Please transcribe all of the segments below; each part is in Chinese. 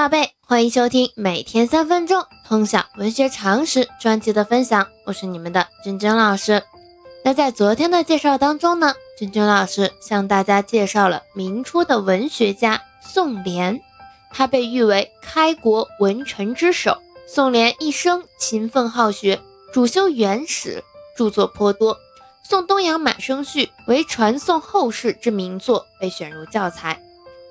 宝贝，欢迎收听每天三分钟通晓文学常识专辑的分享，我是你们的珍珍老师。那在昨天的介绍当中呢，珍珍老师向大家介绍了明初的文学家宋濂，他被誉为开国文臣之首。宋濂一生勤奋好学，主修元史，著作颇多，《宋东阳满生序》为传颂后世之名作，被选入教材。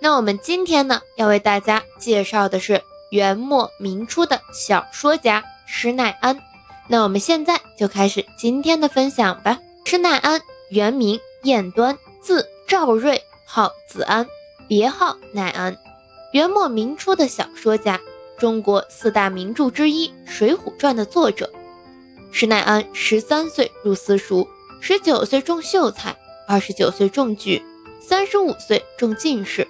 那我们今天呢，要为大家介绍的是元末明初的小说家施耐庵。那我们现在就开始今天的分享吧。施耐庵原名彦端，字赵瑞，号子安，别号耐庵。元末明初的小说家，中国四大名著之一《水浒传》的作者。施耐庵十三岁入私塾，十九岁中秀才，二十九岁中举，三十五岁中进士。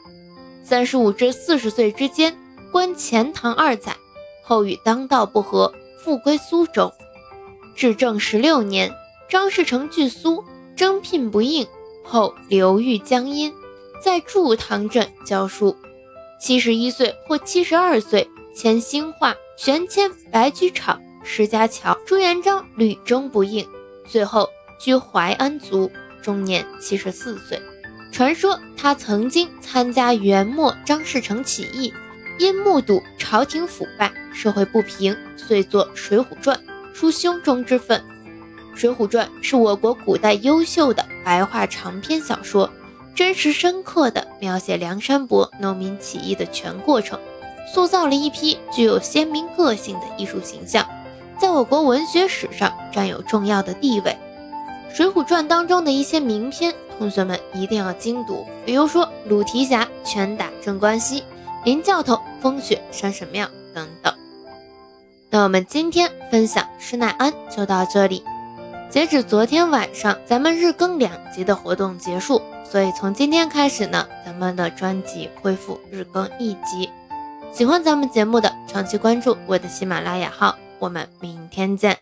三十五至四十岁之间，官钱塘二载，后与当道不和，复归苏州。至正十六年，张士诚拒苏，征聘不应，后流寓江阴，在祝塘镇教书。七十一岁或七十二岁，迁兴化，旋迁白居场、石家桥、朱元璋屡征不应，最后居淮安卒，终年七十四岁。传说他曾经参加元末张士诚起义，因目睹朝廷腐败、社会不平，遂作《水浒传》，抒胸中之愤。《水浒传》是我国古代优秀的白话长篇小说，真实深刻地描写梁山伯农民起义的全过程，塑造了一批具有鲜明个性的艺术形象，在我国文学史上占有重要的地位。《水浒传》当中的一些名篇。同学们一定要精读，比如说鲁提辖拳打镇关西、林教头风雪山神庙等等。那我们今天分享施耐庵就到这里。截止昨天晚上，咱们日更两集的活动结束，所以从今天开始呢，咱们的专辑恢复日更一集。喜欢咱们节目的，长期关注我的喜马拉雅号。我们明天见。